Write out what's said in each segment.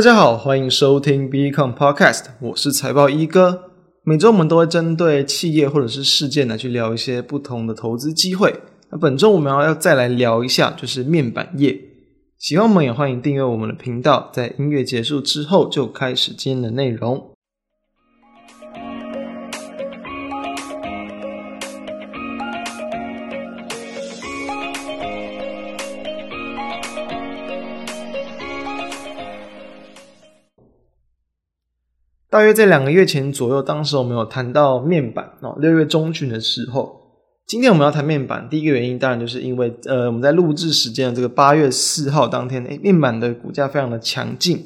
大家好，欢迎收听 Become Podcast，我是财报一哥。每周我们都会针对企业或者是事件来去聊一些不同的投资机会。那本周我们要要再来聊一下，就是面板业。喜欢我们也欢迎订阅我们的频道。在音乐结束之后，就开始今天的内容。大约在两个月前左右，当时我们有谈到面板哦。六月中旬的时候，今天我们要谈面板，第一个原因当然就是因为呃，我们在录制时间的这个八月四号当天，诶，面板的股价非常的强劲。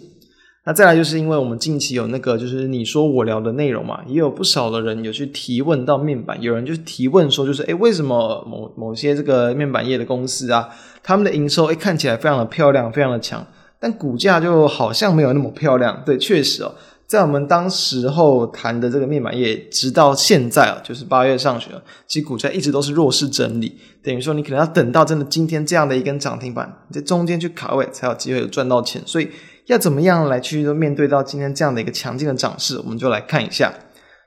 那再来就是因为我们近期有那个就是你说我聊的内容嘛，也有不少的人有去提问到面板，有人就提问说，就是诶，为什么某某些这个面板业的公司啊，他们的营收诶看起来非常的漂亮，非常的强，但股价就好像没有那么漂亮。对，确实哦。在我们当时候谈的这个面板业，直到现在啊，就是八月上旬了，其实股价一直都是弱势整理，等于说你可能要等到真的今天这样的一根涨停板，你在中间去卡位，才有机会赚到钱。所以要怎么样来去面对到今天这样的一个强劲的涨势，我们就来看一下。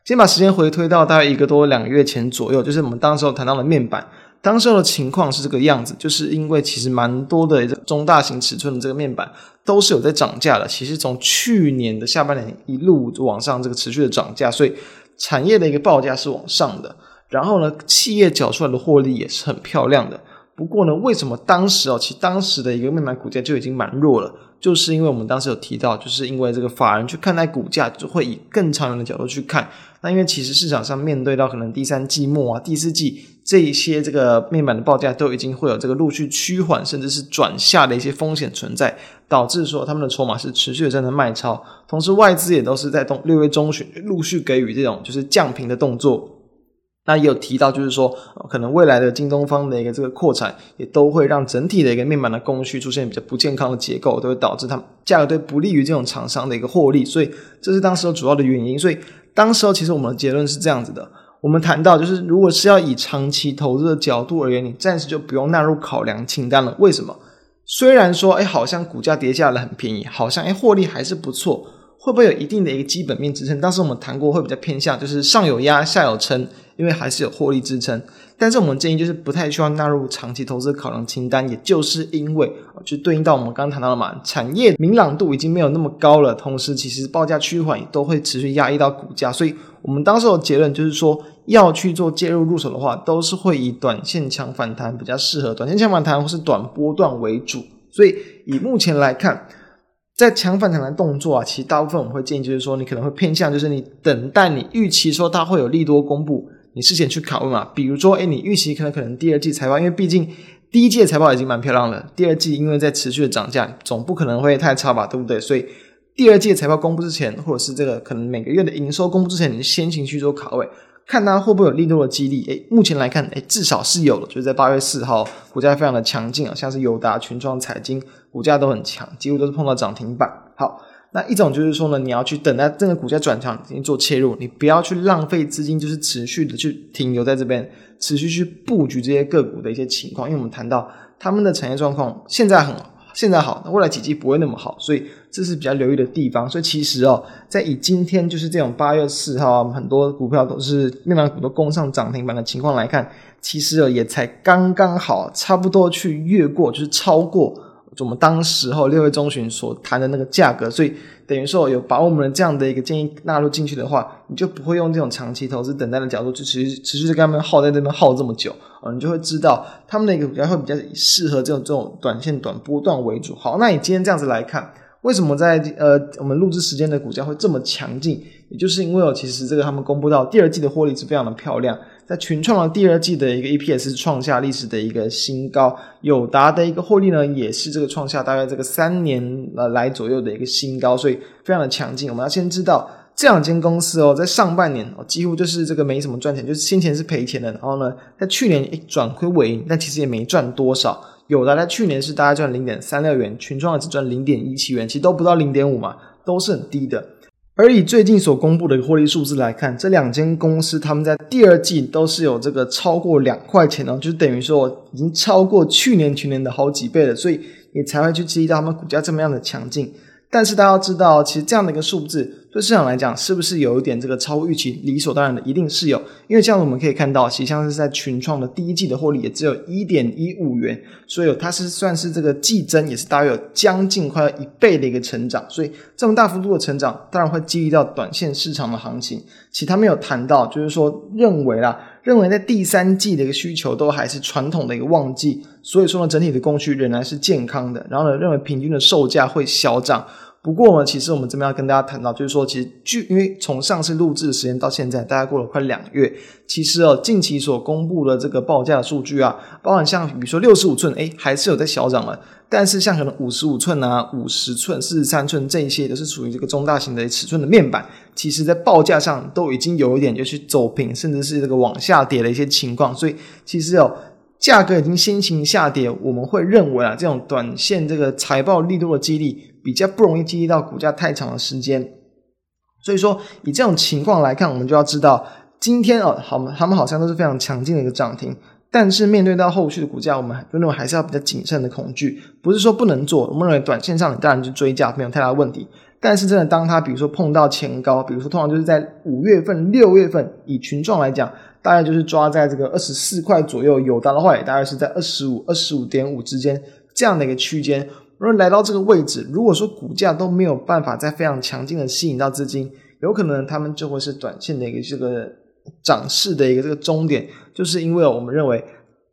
先把时间回推到大概一个多两个月前左右，就是我们当时候谈到的面板。当时候的情况是这个样子，就是因为其实蛮多的中大型尺寸的这个面板都是有在涨价的。其实从去年的下半年一路往上，这个持续的涨价，所以产业的一个报价是往上的。然后呢，企业缴出来的获利也是很漂亮的。不过呢，为什么当时哦，其实当时的一个面板股价就已经蛮弱了？就是因为我们当时有提到，就是因为这个法人去看待股价，就会以更长远的角度去看。那因为其实市场上面对到可能第三季末啊、第四季这一些这个面板的报价都已经会有这个陆续趋缓，甚至是转下的一些风险存在，导致说他们的筹码是持续的在那卖超，同时外资也都是在东六月中旬陆续给予这种就是降频的动作。那也有提到，就是说，可能未来的京东方的一个这个扩产，也都会让整体的一个面板的供需出现比较不健康的结构，都会导致它价格对不利于这种厂商的一个获利，所以这是当时主要的原因。所以当时候其实我们的结论是这样子的：我们谈到，就是如果是要以长期投资的角度而言，你暂时就不用纳入考量清单了。为什么？虽然说，哎，好像股价跌下来很便宜，好像哎获利还是不错，会不会有一定的一个基本面支撑？当时我们谈过，会比较偏向就是上有压，下有撑。因为还是有获利支撑，但是我们建议就是不太需要纳入长期投资考量清单，也就是因为就对应到我们刚刚谈到的嘛，产业明朗度已经没有那么高了，同时其实报价趋缓也都会持续压抑到股价，所以我们当时的结论就是说，要去做介入入手的话，都是会以短线强反弹比较适合，短线强反弹或是短波段为主，所以以目前来看，在强反弹的动作啊，其实大部分我们会建议就是说，你可能会偏向就是你等待你预期说它会有利多公布。你事前去考虑嘛，比如说，诶，你预期可能可能第二季财报，因为毕竟第一季的财报已经蛮漂亮了，第二季因为在持续的涨价，总不可能会太差吧，对不对？所以第二季财报公布之前，或者是这个可能每个月的营收公布之前，你先行去做卡位，看它会不会有利多的激励。诶，目前来看，诶，至少是有的，就是在八月四号，股价非常的强劲啊，像是友达、群创、财经，股价都很强，几乎都是碰到涨停板。好。那一种就是说呢，你要去等待这个股价转强，进行做切入，你不要去浪费资金，就是持续的去停留在这边，持续去布局这些个股的一些情况。因为我们谈到他们的产业状况现在很现在好，那未来几季不会那么好，所以这是比较留意的地方。所以其实哦，在以今天就是这种八月四号啊，很多股票都是面板股都攻上涨停板的情况来看，其实哦也才刚刚好，差不多去越过，就是超过。我们当时候六月中旬所谈的那个价格，所以等于说有把我们的这样的一个建议纳入进去的话，你就不会用这种长期投资等待的角度去持续持续的跟他们耗在这边耗这么久啊，你就会知道他们的一个比较会比较适合这种这种短线短波段为主。好，那你今天这样子来看，为什么在呃我们录制时间的股价会这么强劲？也就是因为哦，其实这个他们公布到第二季的获利是非常的漂亮。在群创的第二季的一个 EPS 创下历史的一个新高，友达的一个获利呢，也是这个创下大概这个三年呃来左右的一个新高，所以非常的强劲。我们要先知道这两间公司哦，在上半年哦几乎就是这个没什么赚钱，就是先前是赔钱的，然后呢，在去年一转亏为盈，但其实也没赚多少。友达在去年是大概赚零点三六元，群创只赚零点一七元，其实都不到零点五嘛，都是很低的。而以最近所公布的获利数字来看，这两间公司他们在第二季都是有这个超过两块钱哦，就等于说已经超过去年全年的好几倍了，所以也才会去激励到他们股价这么样的强劲。但是大家要知道，其实这样的一个数字。对市场来讲，是不是有一点这个超预期？理所当然的，一定是有。因为这样我们可以看到，其实像是在群创的第一季的获利也只有一点一五元，所以它是算是这个季增也是大约有将近快要一倍的一个成长。所以这么大幅度的成长，当然会激励到短线市场的行情。其他没有谈到，就是说认为啦，认为在第三季的一个需求都还是传统的一个旺季，所以说呢，整体的供需仍然是健康的。然后呢，认为平均的售价会小涨。不过呢，其实我们这边要跟大家谈到，就是说，其实据因为从上次录制的时间到现在，大概过了快两月，其实哦，近期所公布的这个报价的数据啊，包含像比如说六十五寸，诶，还是有在小涨了，但是像可能五十五寸啊、五十寸、四十三寸这一些，都是属于这个中大型的尺寸的面板，其实在报价上都已经有一点就是走平，甚至是这个往下跌的一些情况，所以其实哦。价格已经先行下跌，我们会认为啊，这种短线这个财报利多的激励比较不容易激励到股价太长的时间。所以说，以这种情况来看，我们就要知道，今天哦，好，他们好像都是非常强劲的一个涨停，但是面对到后续的股价，我们认为还是要比较谨慎的恐惧。不是说不能做，我们认为短线上你当然去追价没有太大问题，但是真的当它比如说碰到前高，比如说通常就是在五月份、六月份，以群创来讲。大概就是抓在这个二十四块左右，有达的话也大概是在二十五、二十五点五之间这样的一个区间。如果来到这个位置，如果说股价都没有办法再非常强劲的吸引到资金，有可能他们就会是短线的一个这个涨势的一个这个终点。就是因为我们认为，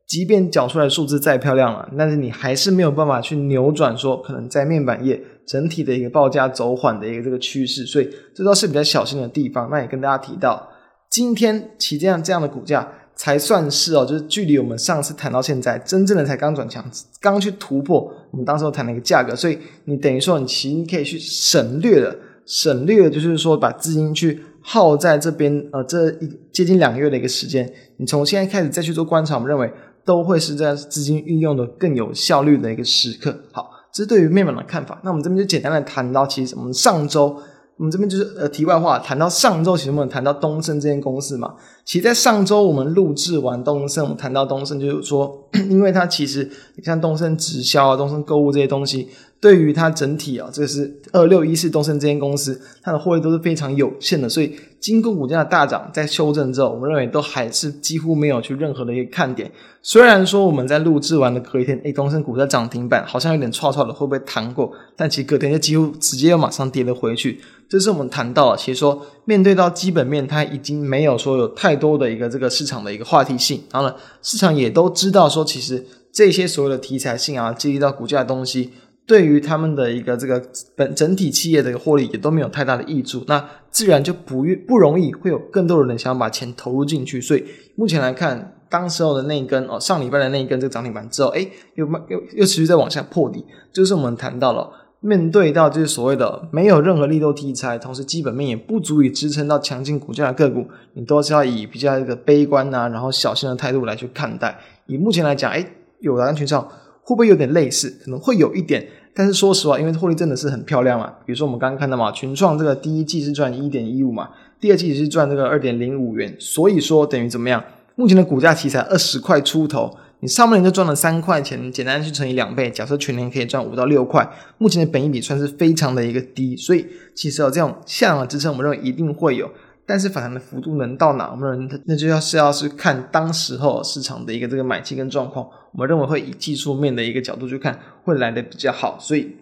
即便缴出来数字再漂亮了，但是你还是没有办法去扭转说可能在面板业整体的一个报价走缓的一个这个趋势，所以这都是比较小心的地方。那也跟大家提到。今天其这样这样的股价才算是哦，就是距离我们上次谈到现在，真正的才刚转强，刚去突破我们当时谈的一个价格，所以你等于说你其实可以去省略了，省略了就是说把资金去耗在这边，呃，这一接近两个月的一个时间，你从现在开始再去做观察，我们认为都会是在资金运用的更有效率的一个时刻。好，这是对于面板的看法。那我们这边就简单的谈到，其实我们上周。我们这边就是呃，题外话，谈到上周，其实我们谈到东升这间公司嘛。其实，在上周我们录制完东升，我们谈到东升，就是说，因为它其实你像东升直销啊、东升购物这些东西。对于它整体啊，这个是二六一四东升这间公司，它的获利都是非常有限的，所以经过股价的大涨，在修正之后，我们认为都还是几乎没有去任何的一个看点。虽然说我们在录制完的隔一天，诶，东升股价涨停板好像有点唰唰的，会不会弹过？但其实隔天就几乎直接又马上跌了回去。这是我们谈到了，其实说面对到基本面，它已经没有说有太多的一个这个市场的一个话题性，然后呢，市场也都知道说，其实这些所有的题材性啊，激励到股价的东西。对于他们的一个这个本整体企业的一个获利也都没有太大的益处，那自然就不不容易会有更多的人想要把钱投入进去。所以目前来看，当时候的那一根哦，上礼拜的那一根这个涨停板之后，哎又又又持续在往下破底，就是我们谈到了面对到就是所谓的没有任何利多题材，同时基本面也不足以支撑到强劲股价的个股，你都是要以比较一个悲观呐、啊，然后小心的态度来去看待。以目前来讲，诶有的安全上。会不会有点类似？可能会有一点，但是说实话，因为获利真的是很漂亮嘛。比如说我们刚刚看到嘛，群创这个第一季是赚一点一五嘛，第二季是赚这个二点零五元，所以说等于怎么样？目前的股价其实才二十块出头，你上半年就赚了三块钱，简单去乘以两倍，假设全年可以赚五到六块，目前的本益比算是非常的一个低，所以其实有这种向量支撑，我们认为一定会有。但是反弹的幅度能到哪？我们认为那就要是要是看当时候市场的一个这个买气跟状况，我们认为会以技术面的一个角度去看，会来得比较好。所以，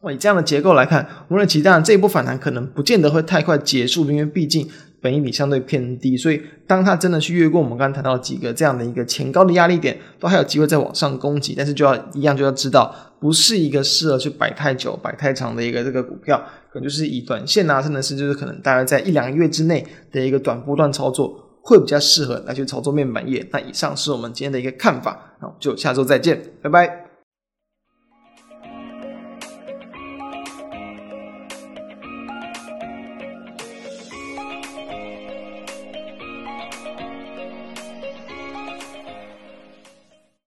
我以这样的结构来看，无论其实当然这一波反弹可能不见得会太快结束，因为毕竟。本益比相对偏低，所以当它真的去越过我们刚刚谈到几个这样的一个前高的压力点，都还有机会再往上攻击。但是就要一样就要知道，不是一个适合去摆太久、摆太长的一个这个股票，可能就是以短线啊，甚至是就是可能大概在一两个月之内的一个短波段操作，会比较适合来去操作面板业。那以上是我们今天的一个看法，那我们就下周再见，拜拜。